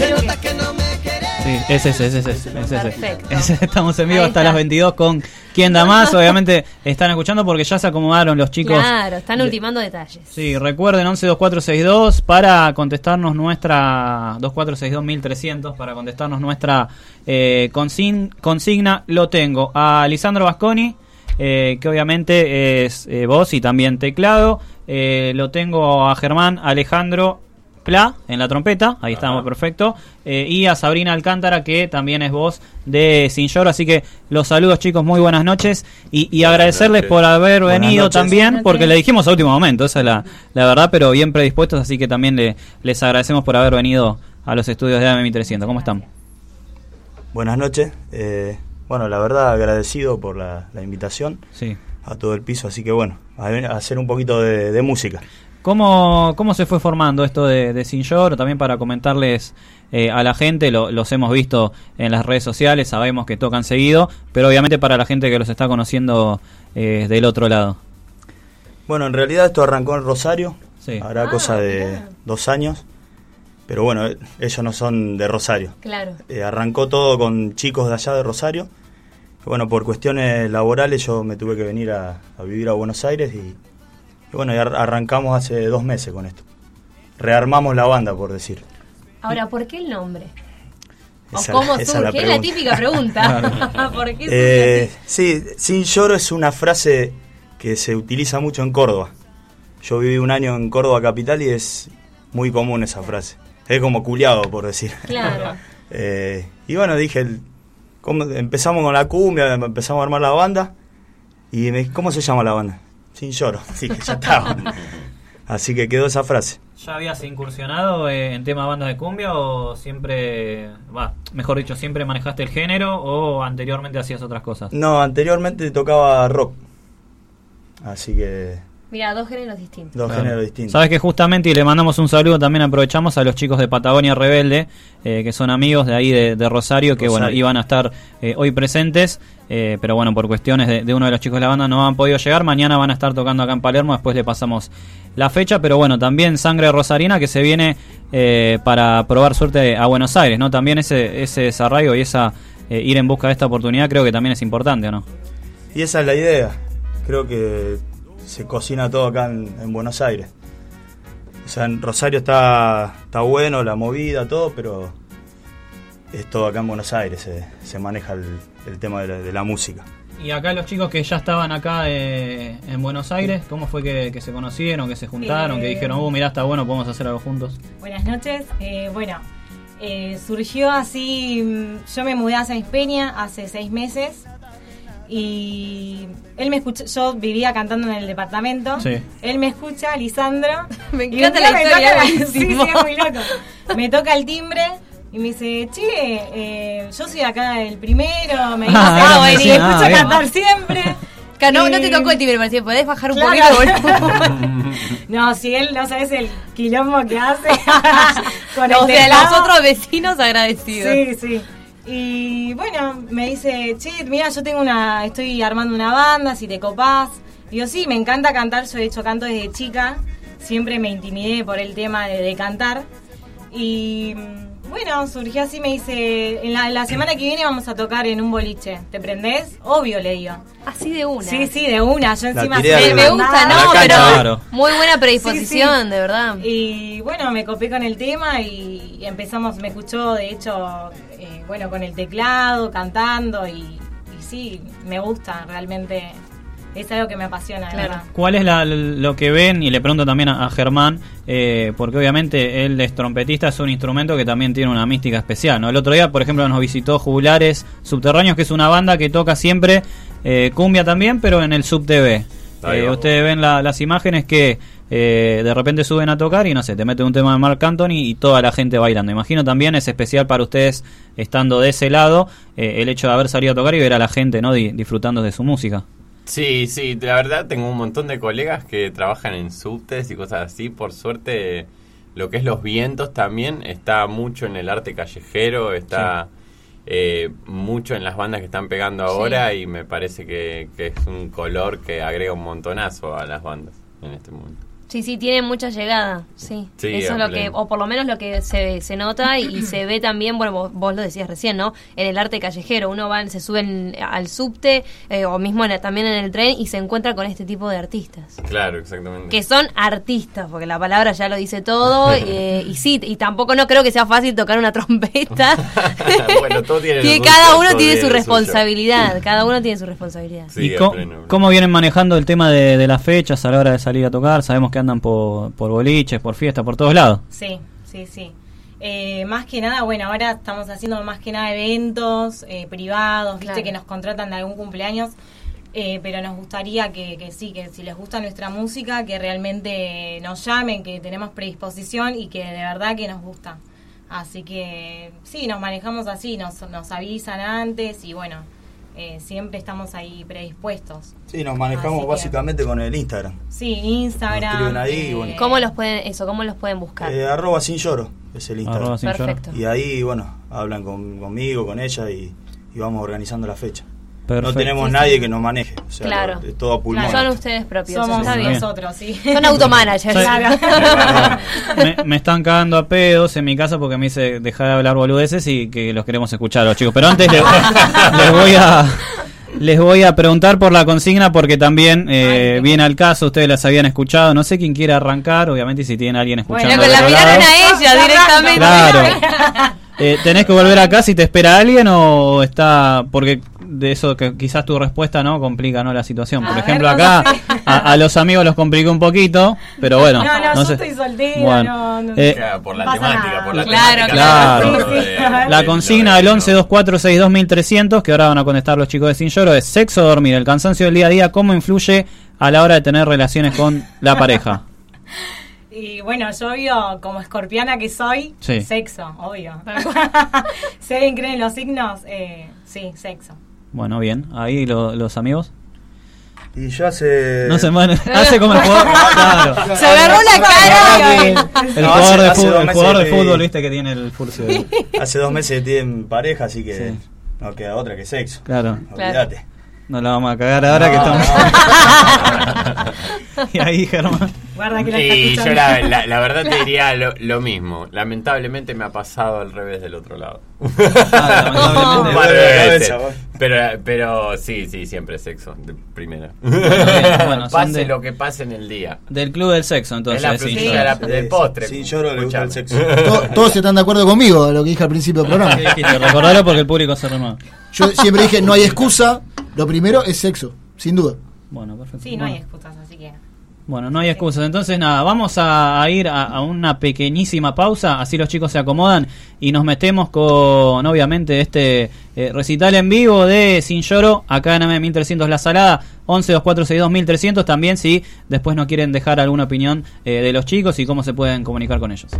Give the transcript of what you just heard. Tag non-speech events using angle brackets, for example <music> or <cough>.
Se nota que no me Sí, es ese, es ese, es ese. Perfecto. Ese, Estamos en vivo hasta las 22 con Quién da más. <laughs> Obviamente están escuchando porque ya se acomodaron los chicos. Claro, están ultimando detalles. Sí, recuerden 112462 para contestarnos nuestra 24621300 para contestarnos nuestra eh, consign- consigna. Lo tengo a Lisandro Vasconi, eh, que obviamente es eh, voz y también teclado. Eh, lo tengo a Germán Alejandro Pla en la trompeta, ahí estamos, perfecto. Eh, y a Sabrina Alcántara, que también es voz de Sin Lloro. Así que los saludos, chicos, muy buenas noches. Y, y agradecerles noches. por haber Buenas venido noches. también, porque le dijimos a último momento, esa es la, la verdad, pero bien predispuestos. Así que también le- les agradecemos por haber venido a los estudios de AMI 300. ¿Cómo están? Buenas noches. Eh, bueno, la verdad agradecido por la, la invitación Sí. a todo el piso, así que bueno, a, hacer un poquito de, de música. ¿Cómo, ¿Cómo se fue formando esto de, de Sin Lloro? También para comentarles eh, a la gente, lo- los hemos visto en las redes sociales, sabemos que tocan seguido, pero obviamente para la gente que los está conociendo eh, del otro lado. Bueno, en realidad esto arrancó en Rosario, Sí. hará Ah, cosa de dos años, pero bueno, eh, ellos no son de Rosario. Claro. Eh, arrancó todo con chicos de allá de Rosario. Bueno, por cuestiones laborales yo me tuve que venir a, a vivir a Buenos Aires y, y bueno, y ar- arrancamos hace dos meses con esto. Rearmamos la banda, por decir. Ahora, ¿por qué el nombre? Esa- ¿O cómo esa surge? la Es la típica pregunta. <laughs> <laughs> ¿Por qué Eh, surge así? sí, sin lloro es una frase que se utiliza mucho en Córdoba. Yo viví un año en Córdoba capital y es muy común esa frase. Es como culiado, por decir. Claro. <laughs> Eh, y bueno, dije, el- ¿cómo- empezamos con la cumbia, empezamos a armar la banda. Y me, ¿cómo se llama la banda? Sin lloro. <laughs> Así que ya estaba. Así que quedó esa frase. ¿Ya habías incursionado en tema bandas de cumbia o siempre, va, mejor dicho, siempre manejaste el género o anteriormente hacías otras cosas? No, anteriormente tocaba rock. Así que Mira, dos géneros distintos. dos Claro. géneros distintos. Sabes que justamente, y le mandamos un saludo, también aprovechamos a los chicos de Patagonia Rebelde, eh, que son amigos de ahí de, de Rosario, que bueno, iban a estar eh, hoy presentes, eh, pero bueno, por cuestiones de, de uno de los chicos de la banda no han podido llegar, mañana van a estar tocando acá en Palermo, después le pasamos la fecha, pero bueno, también Sangre Rosarina que se viene eh, para probar suerte a Buenos Aires, ¿no? También ese, ese desarraigo y esa eh, ir en busca de esta oportunidad creo que también es importante, ¿o no? Y esa es la idea. Creo que se cocina todo acá en, en Buenos Aires. O sea, en Rosario está, está bueno, la movida, todo, pero es todo acá en Buenos Aires, se, se maneja el, el tema de la, de la música. Y acá los chicos que ya estaban acá eh, en Buenos Aires, ¿cómo fue que, que se conocieron, que se juntaron, que Eh, dijeron, uh, mirá, está bueno, podemos hacer algo juntos? Buenas noches. Eh, bueno, eh, surgió así. mm, Yo me mudé a San Peña hace seis meses. Y él me escuchó. Yo vivía cantando en el departamento. Sí. Él me escucha, Lisandro. <laughs> Me encanta la me historia, toca- buenísimo. <laughs> <laughs> Sí, sí, es muy loco. Me toca el timbre. Y me dice, che, eh, yo soy acá el primero, me dice, Ah, ah, bueno, y me escucho ah, bien. cantar siempre. No, no te Y- tocó el timbre, parecía, podés bajar un Claro. poquito. No, si él no sabes el quilombo que hace con o el sea, los otros vecinos agradecidos. Sí, sí. Y bueno, me dice, che, mira, yo tengo una, estoy armando una banda, si te copás. Digo, sí, me encanta cantar, yo de hecho canto desde chica, siempre me intimidé por el tema de, de cantar. Y bueno, surgió así, me dice, en la, la semana que viene vamos a tocar en un boliche, ¿te prendés? Obvio, le digo. Así de una. Sí, sí, de una, yo La encima Me, me gusta, ¿no? cancha, Pero claro. muy buena predisposición, Sí, sí. de verdad. Y bueno, me copé con el tema y, y empezamos, me escuchó de hecho, bueno, con el teclado, cantando y, y sí, me gusta realmente, es algo que me apasiona, Claro. verdad. ¿Cuál es la- lo que ven? Y le pregunto también a, a Germán, eh, porque obviamente él es trompetista, es un instrumento que también tiene una mística especial. ¿no? El otro día, por ejemplo, nos visitó Jugulares Subterráneos, que es una banda que toca siempre eh, cumbia también, pero en el Sub TV. Eh, ustedes ven la- las imágenes que eh, de repente suben a tocar y no sé, te meten un tema de Mark Anthony y toda la gente bailando. Imagino también es especial para ustedes estando de ese lado eh, el hecho de haber salido a tocar y ver a la gente no Di- disfrutando de su música. Sí, sí, la verdad tengo un montón de colegas que trabajan en subtes y cosas así. Por suerte, lo que es los vientos también está mucho en el arte callejero, está eh, mucho en las bandas que están pegando ahora y me parece que, que es un color que agrega un montonazo a las bandas en este momento. Sí, sí, tiene mucha llegada, sí. Sí, Eso es lo que, o por lo menos lo que se, se nota y, se ve también, bueno, vos, vos lo decías recién, ¿no? En el arte callejero, uno va, se sube en- al subte eh, o mismo en también en el tren y se encuentra con este tipo de artistas. Claro, exactamente. Que son artistas, porque la palabra ya lo dice todo, <laughs> eh, y sí, y tampoco no creo que sea fácil tocar una trompeta. <laughs> Bueno, todo tiene que cada uno todo tiene su suyo. responsabilidad, cada uno tiene su responsabilidad. Sí, ¿Y pleno. cómo vienen manejando el tema de, de las fechas a la hora de salir a tocar? Sabemos que andan por, por boliches, por fiestas, por todos lados. Sí, sí, sí. Eh, más que nada, bueno, ahora estamos haciendo más que nada eventos eh, privados, viste que nos contratan de algún cumpleaños, eh, pero nos gustaría que, que sí, que si les gusta nuestra música, que realmente nos llamen, que tenemos predisposición y que de verdad que nos gusta. Así que sí, nos manejamos así, nos, nos avisan antes y bueno, eh, siempre estamos ahí predispuestos. Sí, nos manejamos Así que- básicamente con el Instagram. Sí, Instagram. Nos escriben ahí, bueno. ¿Cómo los pueden, eso, cómo los pueden buscar? Eh, arroba sin lloro es el Instagram. Arroba sin lloro. Perfecto. Y ahí, bueno, hablan con- conmigo, con ella y, y vamos organizando la fecha. Perfecto. No tenemos nadie que nos maneje. O sea, Claro. lo- es todo a pulmón. Son ustedes propios, Somos nosotros, sí. Son automanagers. Claro. <laughs> me, me están cagando a pedos en mi casa porque me dice dejar de hablar boludeces y que los queremos escuchar a los chicos. Pero antes le- <laughs> les voy a les voy a preguntar por la consigna porque también eh, Ay, viene al caso, ustedes las habían escuchado. No sé quién quiere arrancar, obviamente si tiene alguien escuchando. Bueno, del la miraron a ella directamente. Claro. Eh, ¿Tenés que volver acá si te espera alguien o está.? Porque de eso que quizás tu respuesta no complica no la situación. Por A ejemplo, ver, no acá a, a los amigos los complica un poquito, pero bueno. No, no, yo sé. estoy soltera, Bueno, no, no. eh, Claro, por la temática, por la Claro, temática. claro. de- Sí, sí. de- La consigna de- del 1124622300, que ahora van a contestar los chicos de Sin Lloro, es sexo o dormir. El cansancio del día a día, ¿cómo influye a la hora de tener relaciones con la pareja? <laughs> Y bueno, yo obvio, como escorpiana que soy, Sí. sexo, obvio. <laughs> si alguien cree en los signos, eh, sí, sexo. Bueno, bien. Ahí lo- los amigos. Y yo hace. No se man- <laughs> hace como el <laughs> jugador. Claro. Se agarró la cara. El No, jugador, hace- de, fútbol, el jugador de fútbol, viste que tiene el furcio. Hace dos meses tienen pareja, así que Sí. no queda otra que sexo. Claro. Olvídate. No la vamos a cagar ahora que No, estamos. <laughs> y ahí, Germán. Guarda que la está Y yo escuchando. la, la- la verdad te diría lo, lo mismo. Lamentablemente me ha pasado al revés del otro lado. Ah, lamentablemente. Pero, pero sí, sí, siempre sexo, de primera. <laughs> bueno, son pase de- lo que pase en el día. Del club del sexo, entonces. es la frutilla de la- Sí, del sí. postre. Sin lloro le gusta el Escuchame. sexo. <laughs> To- Todos están de acuerdo conmigo lo que dije al principio del programa. ¿Qué dijiste? Recordalo porque el público se renueva. Yo siempre dije, no hay excusa. Lo primero es sexo, sin duda. Bueno, perfecto. Sí, no hay Bueno. excusas, así que. Bueno, no hay excusas. Entonces, nada, vamos a, ir a, una pequeñísima pausa, así los chicos se acomodan y nos metemos con, obviamente, este eh, recital en vivo de Sin Lloro, acá en AM 1300 La Salada, 11 2462 1300. También, si después no quieren dejar alguna opinión eh, de los chicos y cómo se pueden comunicar con ellos.